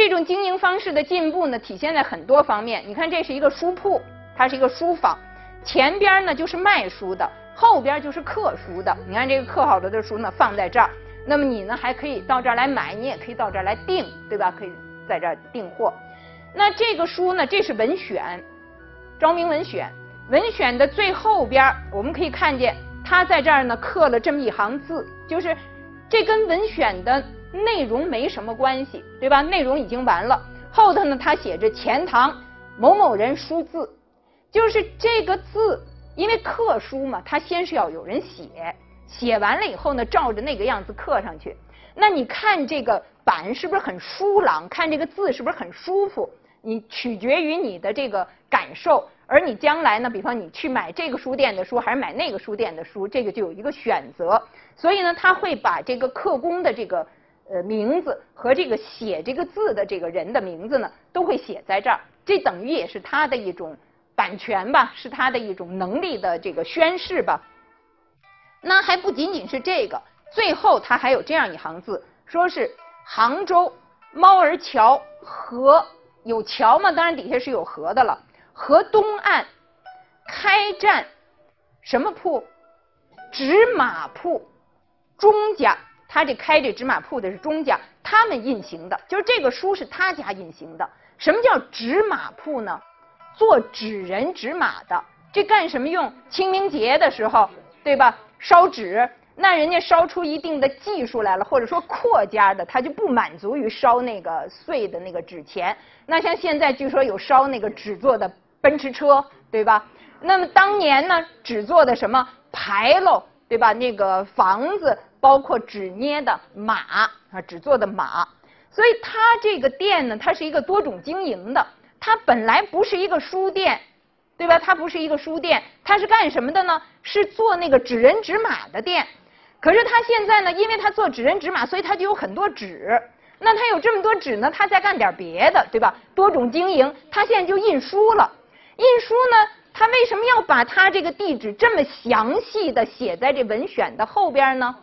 这种经营方式的进步呢，体现在很多方面。你看，这是一个书铺，它是一个书坊，前边呢就是卖书的，后边就是刻书的。你看这个刻好了的书呢，放在这儿。那么你呢，还可以到这儿来买，你也可以到这儿来订，对吧？可以在这儿订货。那这个书呢，这是文选，昭明文选。文选的最后边，我们可以看见，他在这儿呢刻了这么一行字，就是这跟文选的内容没什么关系，对吧？内容已经完了。后头呢，他写着钱塘某某人书字，就是这个字，因为刻书嘛，他先是要有人写，写完了以后呢，照着那个样子刻上去。那你看这个板是不是很舒朗？看这个字是不是很舒服？你取决于你的这个感受。而你将来呢，比方你去买这个书店的书，还是买那个书店的书，这个就有一个选择。所以呢，他会把这个刻工的这个呃名字和这个写这个字的这个人的名字呢，都会写在这儿。这等于也是他的一种版权吧，是他的一种能力的这个宣示吧。那还不仅仅是这个，最后他还有这样一行字，说是杭州猫儿桥河有桥嘛，当然底下是有河的了。河东岸开战什么铺？纸马铺，钟家，他这开这纸马铺的是钟家，他们印行的，就是这个书是他家印行的。什么叫纸马铺呢？做纸人、纸马的，这干什么用？清明节的时候，对吧？烧纸，那人家烧出一定的技术来了，或者说阔家的，他就不满足于烧那个碎的那个纸钱。那像现在据说有烧那个纸做的。奔驰车，对吧？那么当年呢，纸做的什么牌楼，对吧？那个房子，包括纸捏的马啊，纸做的马。所以它这个店呢，它是一个多种经营的。它本来不是一个书店，对吧？它不是一个书店，它是干什么的呢？是做那个纸人纸马的店。可是它现在呢，因为它做纸人纸马，所以它就有很多纸。那它有这么多纸呢，它再干点别的，对吧？多种经营，它现在就印书了。印书呢？他为什么要把他这个地址这么详细的写在这文选的后边呢？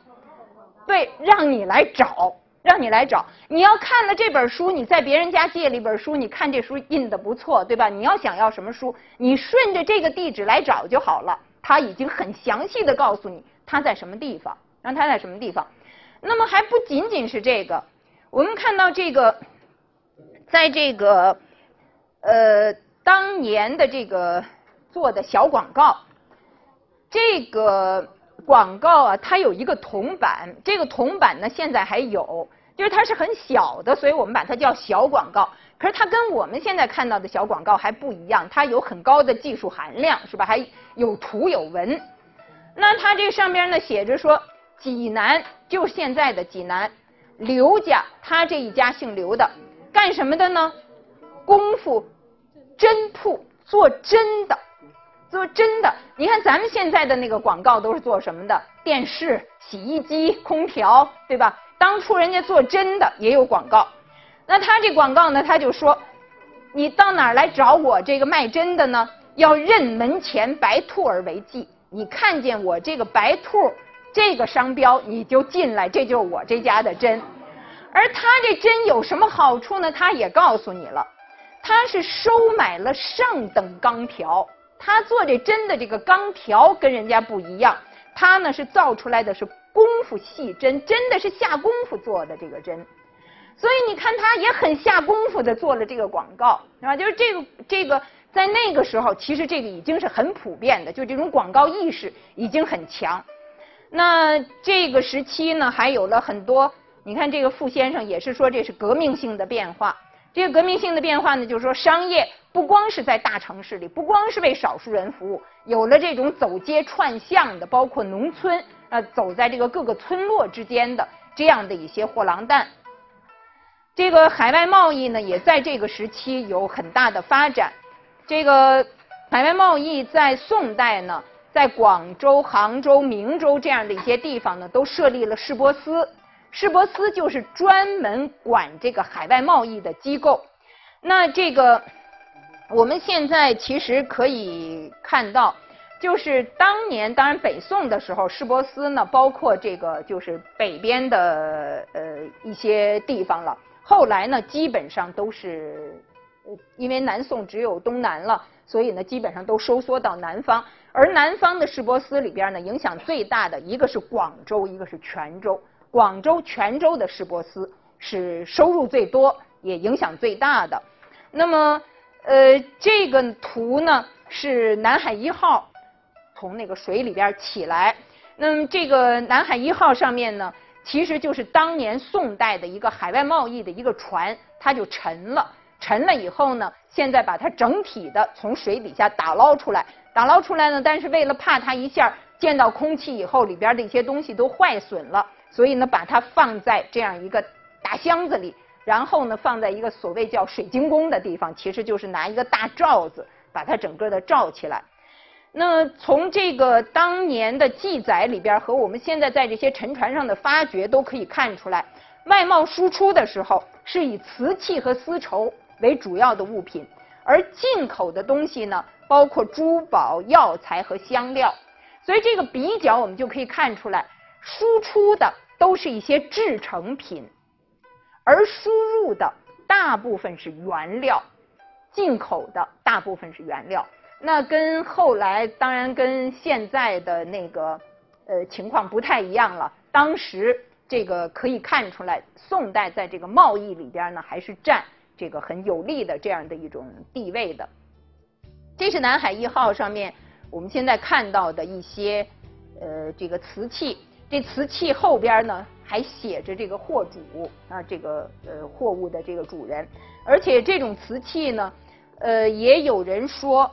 对，让你来找，让你来找。你要看了这本书，你在别人家借了一本书，你看这书印的不错，对吧？你要想要什么书，你顺着这个地址来找就好了。他已经很详细的告诉你他在什么地方，让他在什么地方。那么还不仅仅是这个，我们看到这个，在这个，呃。当年的这个做的小广告，这个广告啊，它有一个铜板，这个铜板呢现在还有，就是它是很小的，所以我们把它叫小广告。可是它跟我们现在看到的小广告还不一样，它有很高的技术含量，是吧？还有图有文。那它这上边呢写着说，济南就现在的济南，刘家他这一家姓刘的，干什么的呢？功夫。针铺做针的，做真的。你看咱们现在的那个广告都是做什么的？电视、洗衣机、空调，对吧？当初人家做真的也有广告。那他这广告呢？他就说，你到哪儿来找我这个卖真的呢？要认门前白兔儿为记。你看见我这个白兔儿这个商标，你就进来，这就是我这家的针。而他这针有什么好处呢？他也告诉你了。他是收买了上等钢条，他做这针的这个钢条跟人家不一样，他呢是造出来的是功夫细针，真的是下功夫做的这个针，所以你看他也很下功夫的做了这个广告，是吧？就是这个这个在那个时候，其实这个已经是很普遍的，就这种广告意识已经很强。那这个时期呢，还有了很多，你看这个傅先生也是说这是革命性的变化。这个革命性的变化呢，就是说商业不光是在大城市里，不光是为少数人服务，有了这种走街串巷的，包括农村啊，走在这个各个村落之间的这样的一些货郎担。这个海外贸易呢，也在这个时期有很大的发展。这个海外贸易在宋代呢，在广州、杭州、明州这样的一些地方呢，都设立了市舶司。市舶司就是专门管这个海外贸易的机构。那这个我们现在其实可以看到，就是当年当然北宋的时候，市舶司呢，包括这个就是北边的呃一些地方了。后来呢，基本上都是，因为南宋只有东南了，所以呢，基本上都收缩到南方。而南方的市舶司里边呢，影响最大的一个是广州，一个是泉州。广州、泉州的市舶司是收入最多，也影响最大的。那么，呃，这个图呢是南海一号从那个水里边起来。那么，这个南海一号上面呢？其实就是当年宋代的一个海外贸易的一个船，它就沉了。沉了以后呢，现在把它整体的从水底下打捞出来，打捞出来呢，但是为了怕它一下见到空气以后里边的一些东西都坏损了，所以呢，把它放在这样一个大箱子里，然后呢，放在一个所谓叫水晶宫的地方，其实就是拿一个大罩子把它整个的罩起来。那从这个当年的记载里边和我们现在在这些沉船上的发掘都可以看出来，外贸输出的时候是以瓷器和丝绸为主要的物品，而进口的东西呢，包括珠宝、药材和香料。所以这个比较我们就可以看出来，输出的都是一些制成品，而输入的大部分是原料，进口的大部分是原料。那跟后来当然跟现在的那个呃情况不太一样了。当时这个可以看出来，宋代在这个贸易里边呢，还是占这个很有利的这样的一种地位的。这是南海一号上面我们现在看到的一些呃这个瓷器，这瓷器后边呢还写着这个货主啊，这个呃货物的这个主人，而且这种瓷器呢，呃也有人说。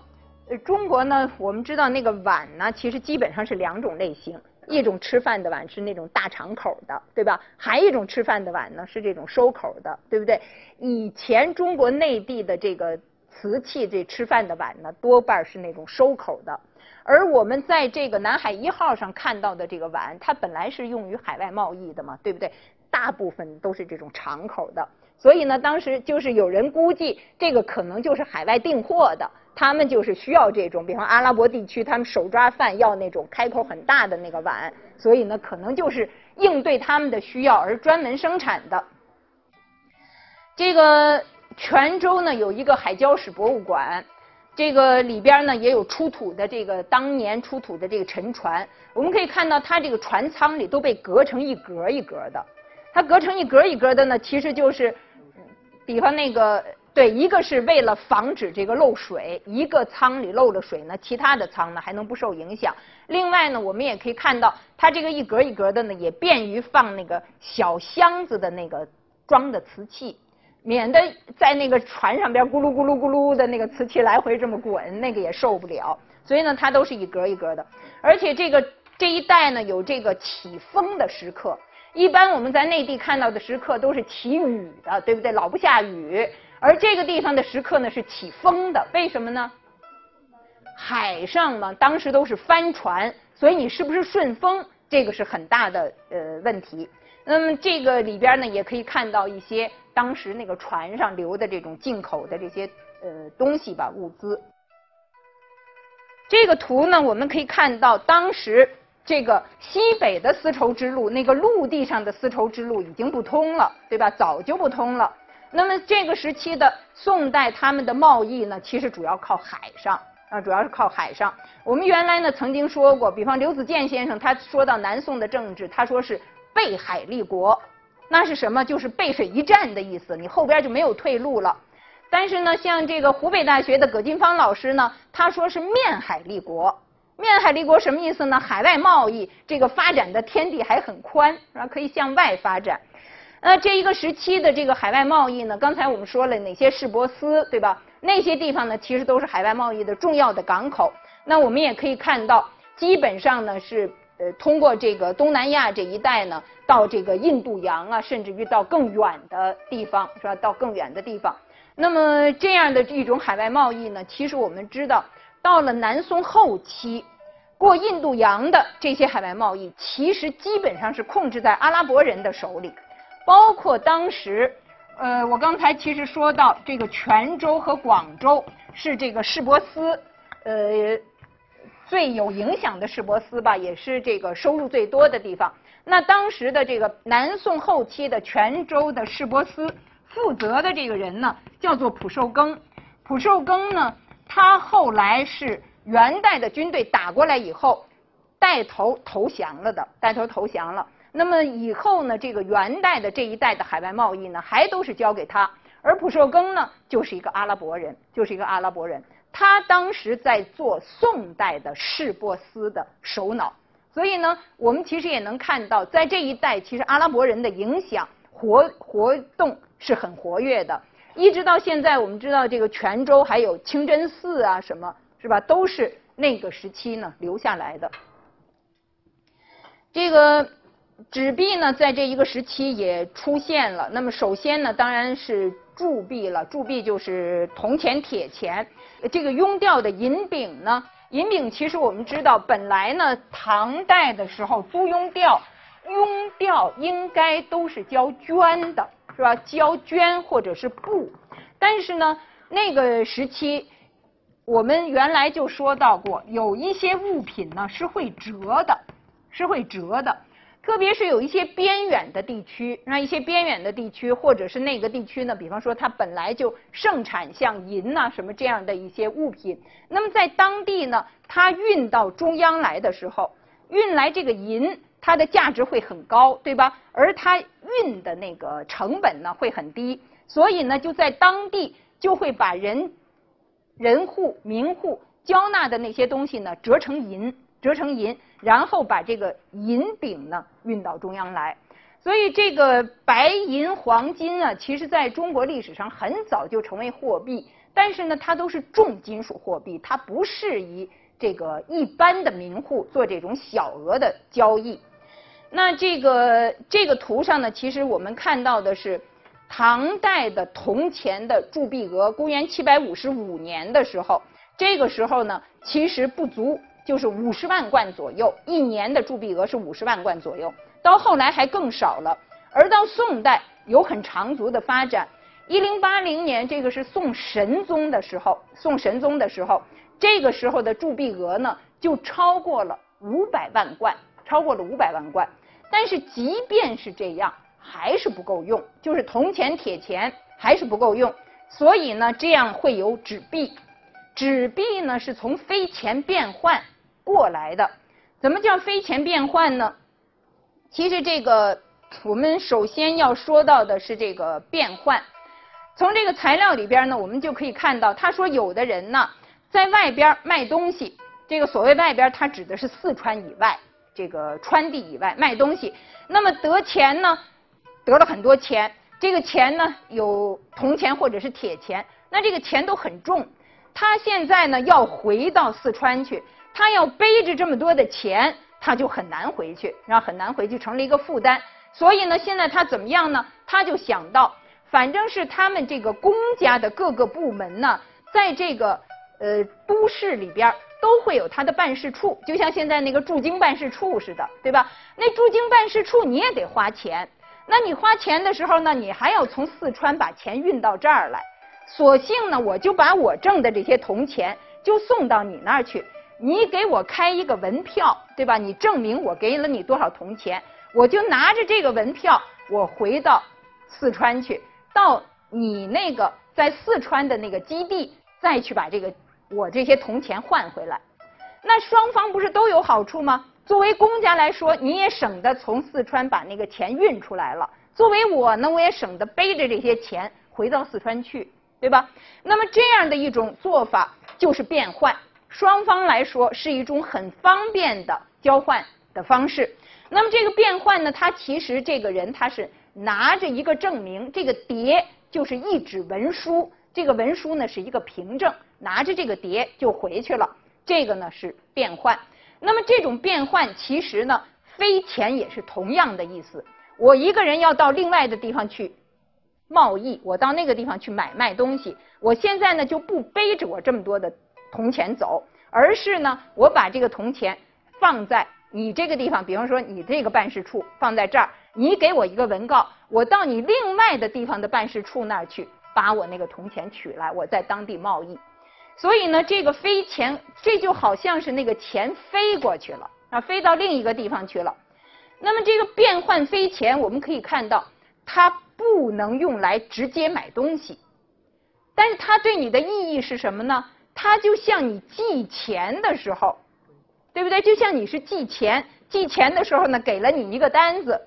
呃，中国呢，我们知道那个碗呢，其实基本上是两种类型，一种吃饭的碗是那种大敞口的，对吧？还一种吃饭的碗呢是这种收口的，对不对？以前中国内地的这个瓷器这吃饭的碗呢，多半是那种收口的，而我们在这个南海一号上看到的这个碗，它本来是用于海外贸易的嘛，对不对？大部分都是这种敞口的，所以呢，当时就是有人估计这个可能就是海外订货的。他们就是需要这种，比方阿拉伯地区，他们手抓饭要那种开口很大的那个碗，所以呢，可能就是应对他们的需要而专门生产的。这个泉州呢有一个海礁史博物馆，这个里边呢也有出土的这个当年出土的这个沉船，我们可以看到它这个船舱里都被隔成一格一格的，它隔成一格一格的呢，其实就是，比方那个。对，一个是为了防止这个漏水，一个舱里漏了水呢，其他的舱呢还能不受影响。另外呢，我们也可以看到，它这个一格一格的呢，也便于放那个小箱子的那个装的瓷器，免得在那个船上边咕噜咕噜咕噜的那个瓷器来回这么滚，那个也受不了。所以呢，它都是一格一格的，而且这个这一带呢有这个起风的时刻。一般我们在内地看到的时刻都是起雨的，对不对？老不下雨。而这个地方的时刻呢是起风的，为什么呢？海上嘛，当时都是帆船，所以你是不是顺风，这个是很大的呃问题。那么这个里边呢，也可以看到一些当时那个船上留的这种进口的这些呃东西吧，物资。这个图呢，我们可以看到当时这个西北的丝绸之路，那个陆地上的丝绸之路已经不通了，对吧？早就不通了。那么这个时期的宋代，他们的贸易呢，其实主要靠海上啊，主要是靠海上。我们原来呢曾经说过，比方刘子健先生他说到南宋的政治，他说是背海立国，那是什么？就是背水一战的意思，你后边就没有退路了。但是呢，像这个湖北大学的葛金芳老师呢，他说是面海立国。面海立国什么意思呢？海外贸易这个发展的天地还很宽，是吧？可以向外发展。那这一个时期的这个海外贸易呢？刚才我们说了哪些市舶司，对吧？那些地方呢，其实都是海外贸易的重要的港口。那我们也可以看到，基本上呢是呃通过这个东南亚这一带呢，到这个印度洋啊，甚至于到更远的地方，是吧？到更远的地方。那么这样的一种海外贸易呢，其实我们知道，到了南宋后期，过印度洋的这些海外贸易，其实基本上是控制在阿拉伯人的手里。包括当时，呃，我刚才其实说到这个泉州和广州是这个市舶司，呃，最有影响的市舶司吧，也是这个收入最多的地方。那当时的这个南宋后期的泉州的市舶司负责的这个人呢，叫做蒲寿庚。蒲寿庚呢，他后来是元代的军队打过来以后，带头投降了的，带头投降了。那么以后呢，这个元代的这一代的海外贸易呢，还都是交给他。而蒲寿庚呢，就是一个阿拉伯人，就是一个阿拉伯人。他当时在做宋代的市舶司的首脑，所以呢，我们其实也能看到，在这一代，其实阿拉伯人的影响活活动是很活跃的。一直到现在，我们知道这个泉州还有清真寺啊，什么是吧，都是那个时期呢留下来的。这个。纸币呢，在这一个时期也出现了。那么首先呢，当然是铸币了。铸币就是铜钱、铁钱。这个雍调的银饼呢，银饼其实我们知道，本来呢，唐代的时候租庸调，庸调应该都是交绢的，是吧？交绢或者是布。但是呢，那个时期，我们原来就说到过，有一些物品呢是会折的，是会折的。特别是有一些边远的地区，那一些边远的地区，或者是那个地区呢，比方说它本来就盛产像银呐什么这样的一些物品，那么在当地呢，它运到中央来的时候，运来这个银，它的价值会很高，对吧？而它运的那个成本呢会很低，所以呢就在当地就会把人人户民户交纳的那些东西呢折成银。折成银，然后把这个银饼呢运到中央来。所以这个白银黄金啊，其实在中国历史上很早就成为货币，但是呢，它都是重金属货币，它不适宜这个一般的民户做这种小额的交易。那这个这个图上呢，其实我们看到的是唐代的铜钱的铸币额，公元七百五十五年的时候，这个时候呢，其实不足。就是五十万贯左右，一年的铸币额是五十万贯左右。到后来还更少了，而到宋代有很长足的发展。一零八零年，这个是宋神宗的时候，宋神宗的时候，这个时候的铸币额呢就超过了五百万贯，超过了五百万贯。但是即便是这样，还是不够用，就是铜钱、铁钱还是不够用。所以呢，这样会有纸币。纸币呢是从非钱变换。过来的，怎么叫非钱变换呢？其实这个我们首先要说到的是这个变换。从这个材料里边呢，我们就可以看到，他说有的人呢在外边卖东西，这个所谓外边，他指的是四川以外，这个川地以外卖东西。那么得钱呢，得了很多钱，这个钱呢有铜钱或者是铁钱，那这个钱都很重，他现在呢要回到四川去。他要背着这么多的钱，他就很难回去，然后很难回去，成了一个负担。所以呢，现在他怎么样呢？他就想到，反正是他们这个公家的各个部门呢，在这个呃都市里边都会有他的办事处，就像现在那个驻京办事处似的，对吧？那驻京办事处你也得花钱，那你花钱的时候呢，你还要从四川把钱运到这儿来。索性呢，我就把我挣的这些铜钱就送到你那儿去。你给我开一个文票，对吧？你证明我给了你多少铜钱，我就拿着这个文票，我回到四川去，到你那个在四川的那个基地，再去把这个我这些铜钱换回来。那双方不是都有好处吗？作为公家来说，你也省得从四川把那个钱运出来了；作为我呢，我也省得背着这些钱回到四川去，对吧？那么这样的一种做法就是变换。双方来说是一种很方便的交换的方式。那么这个变换呢，他其实这个人他是拿着一个证明，这个牒就是一纸文书，这个文书呢是一个凭证，拿着这个牒就回去了。这个呢是变换。那么这种变换其实呢，非钱也是同样的意思。我一个人要到另外的地方去贸易，我到那个地方去买卖东西，我现在呢就不背着我这么多的。铜钱走，而是呢，我把这个铜钱放在你这个地方，比方说你这个办事处放在这儿，你给我一个文告，我到你另外的地方的办事处那儿去，把我那个铜钱取来，我在当地贸易。所以呢，这个飞钱，这就好像是那个钱飞过去了啊，飞到另一个地方去了。那么这个变换飞钱，我们可以看到，它不能用来直接买东西，但是它对你的意义是什么呢？它就像你寄钱的时候，对不对？就像你是寄钱，寄钱的时候呢，给了你一个单子，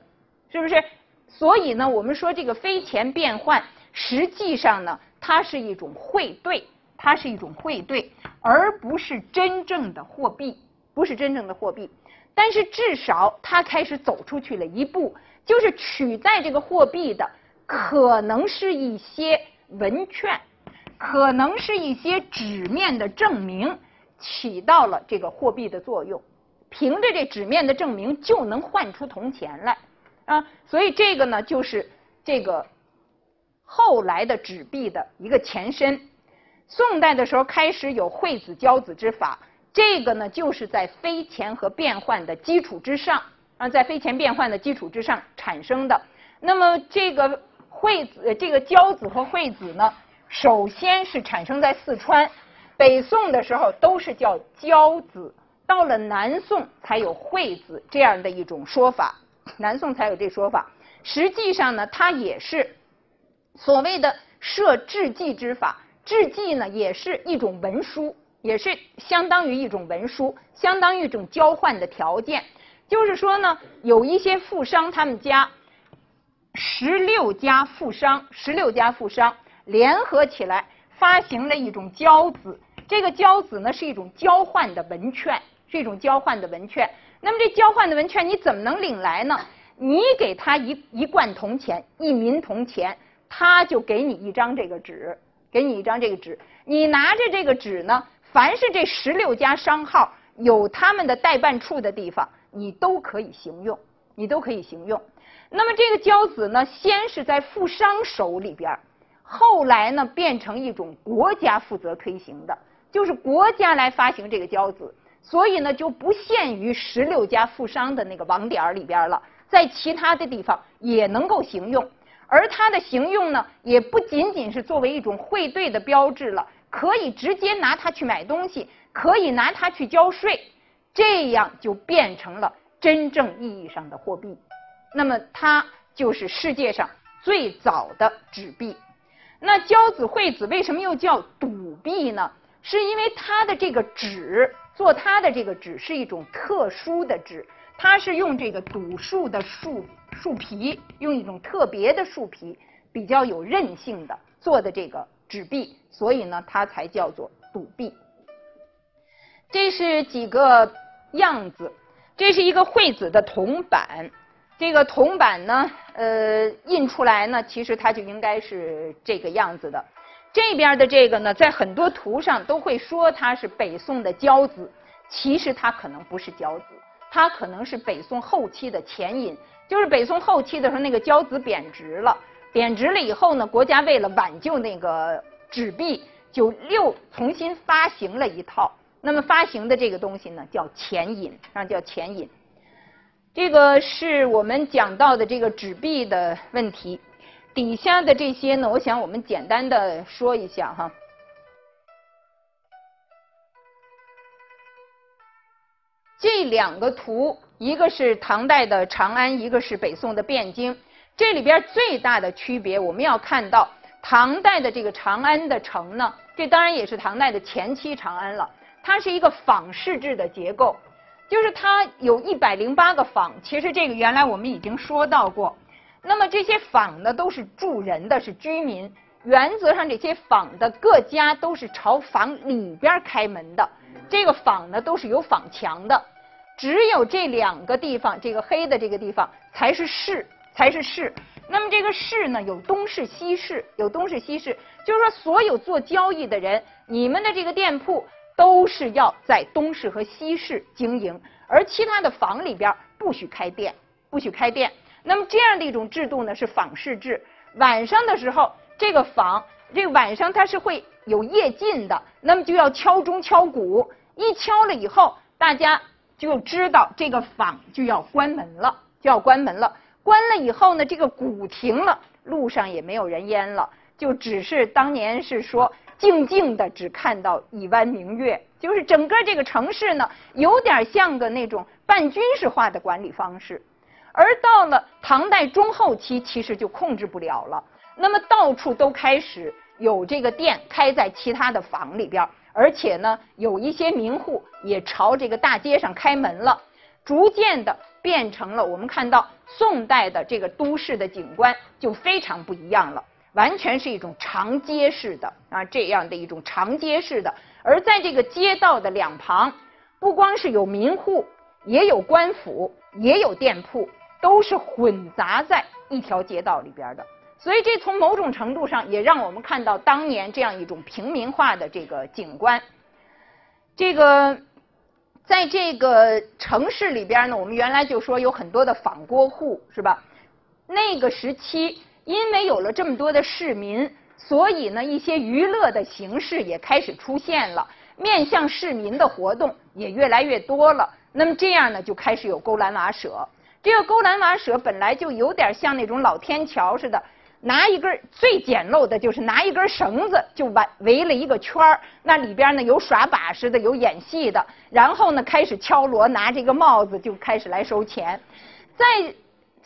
是不是？所以呢，我们说这个非钱变换，实际上呢，它是一种汇兑，它是一种汇兑，而不是真正的货币，不是真正的货币。但是至少它开始走出去了一步，就是取代这个货币的，可能是一些文券，可能是一些纸面的证明，起到了这个货币的作用。凭着这纸面的证明就能换出铜钱来啊！所以这个呢，就是这个后来的纸币的一个前身。宋代的时候开始有惠子交子之法。这个呢，就是在非钱和变换的基础之上啊，在非钱变换的基础之上产生的。那么这个惠子，这个交子和惠子呢，首先是产生在四川，北宋的时候都是叫交子，到了南宋才有惠子这样的一种说法，南宋才有这说法。实际上呢，它也是所谓的设制记之法，制记呢也是一种文书。也是相当于一种文书，相当于一种交换的条件。就是说呢，有一些富商，他们家十六家富商，十六家富商联合起来发行了一种交子。这个交子呢，是一种交换的文券，是一种交换的文券。那么这交换的文券你怎么能领来呢？你给他一一贯铜钱，一民铜钱，他就给你一张这个纸，给你一张这个纸。你拿着这个纸呢？凡是这十六家商号有他们的代办处的地方，你都可以行用，你都可以行用。那么这个交子呢，先是在富商手里边，后来呢变成一种国家负责推行的，就是国家来发行这个交子，所以呢就不限于十六家富商的那个网点里边了，在其他的地方也能够行用。而它的行用呢，也不仅仅是作为一种汇兑的标志了。可以直接拿它去买东西，可以拿它去交税，这样就变成了真正意义上的货币。那么它就是世界上最早的纸币。那交子会子为什么又叫赌币呢？是因为它的这个纸，做它的这个纸是一种特殊的纸，它是用这个赌树的树树皮，用一种特别的树皮，比较有韧性的做的这个。纸币，所以呢，它才叫做赌币。这是几个样子，这是一个惠子的铜板。这个铜板呢，呃，印出来呢，其实它就应该是这个样子的。这边的这个呢，在很多图上都会说它是北宋的交子，其实它可能不是交子，它可能是北宋后期的钱银，就是北宋后期的时候那个交子贬值了。贬值了以后呢，国家为了挽救那个纸币，就又重新发行了一套。那么发行的这个东西呢，叫钱银，啊，叫钱银。这个是我们讲到的这个纸币的问题。底下的这些呢，我想我们简单的说一下哈。这两个图，一个是唐代的长安，一个是北宋的汴京。这里边最大的区别，我们要看到唐代的这个长安的城呢，这当然也是唐代的前期长安了。它是一个坊式制的结构，就是它有一百零八个坊。其实这个原来我们已经说到过。那么这些坊呢，都是住人的，是居民。原则上，这些坊的各家都是朝坊里边开门的。这个坊呢，都是有坊墙的。只有这两个地方，这个黑的这个地方才是市。才是市，那么这个市呢，有东市、西市，有东市、西市，就是说所有做交易的人，你们的这个店铺都是要在东市和西市经营，而其他的坊里边不许开店，不许开店。那么这样的一种制度呢，是坊市制。晚上的时候，这个坊，这个晚上它是会有夜禁的，那么就要敲钟敲鼓，一敲了以后，大家就知道这个坊就要关门了，就要关门了。关了以后呢，这个鼓停了，路上也没有人烟了，就只是当年是说静静的，只看到一弯明月，就是整个这个城市呢，有点像个那种半军事化的管理方式。而到了唐代中后期，其实就控制不了了。那么到处都开始有这个店开在其他的房里边，而且呢，有一些名户也朝这个大街上开门了，逐渐的变成了我们看到宋代的这个都市的景观就非常不一样了，完全是一种长街式的啊这样的一种长街式的，而在这个街道的两旁，不光是有民户，也有官府，也有店铺。都是混杂在一条街道里边的，所以这从某种程度上也让我们看到当年这样一种平民化的这个景观。这个在这个城市里边呢，我们原来就说有很多的仿锅户，是吧？那个时期因为有了这么多的市民，所以呢一些娱乐的形式也开始出现了，面向市民的活动也越来越多了。那么这样呢，就开始有勾栏瓦舍。这个勾栏瓦舍本来就有点像那种老天桥似的，拿一根最简陋的就是拿一根绳子就围围了一个圈，那里边呢有耍把式的，有演戏的，然后呢开始敲锣，拿这个帽子就开始来收钱。在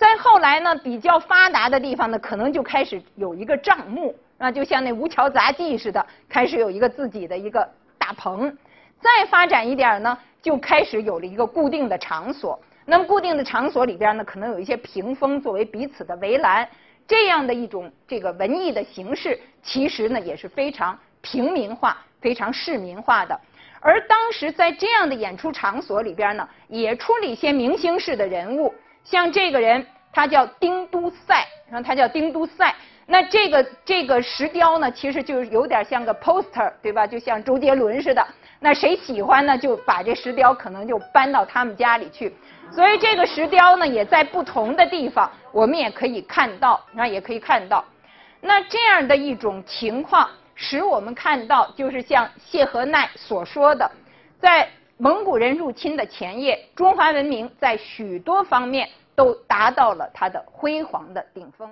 再后来呢，比较发达的地方呢，可能就开始有一个账目，啊，就像那吴桥杂技似的，开始有一个自己的一个大棚。再发展一点呢，就开始有了一个固定的场所。那么固定的场所里边呢，可能有一些屏风作为彼此的围栏，这样的一种这个文艺的形式，其实呢也是非常平民化、非常市民化的。而当时在这样的演出场所里边呢，也出了一些明星式的人物，像这个人，他叫丁都塞，然后他叫丁都塞。那这个这个石雕呢，其实就是有点像个 poster，对吧？就像周杰伦似的。那谁喜欢呢，就把这石雕可能就搬到他们家里去。所以这个石雕呢，也在不同的地方，我们也可以看到，那也可以看到。那这样的一种情况，使我们看到，就是像谢和奈所说的，在蒙古人入侵的前夜，中华文明在许多方面都达到了它的辉煌的顶峰。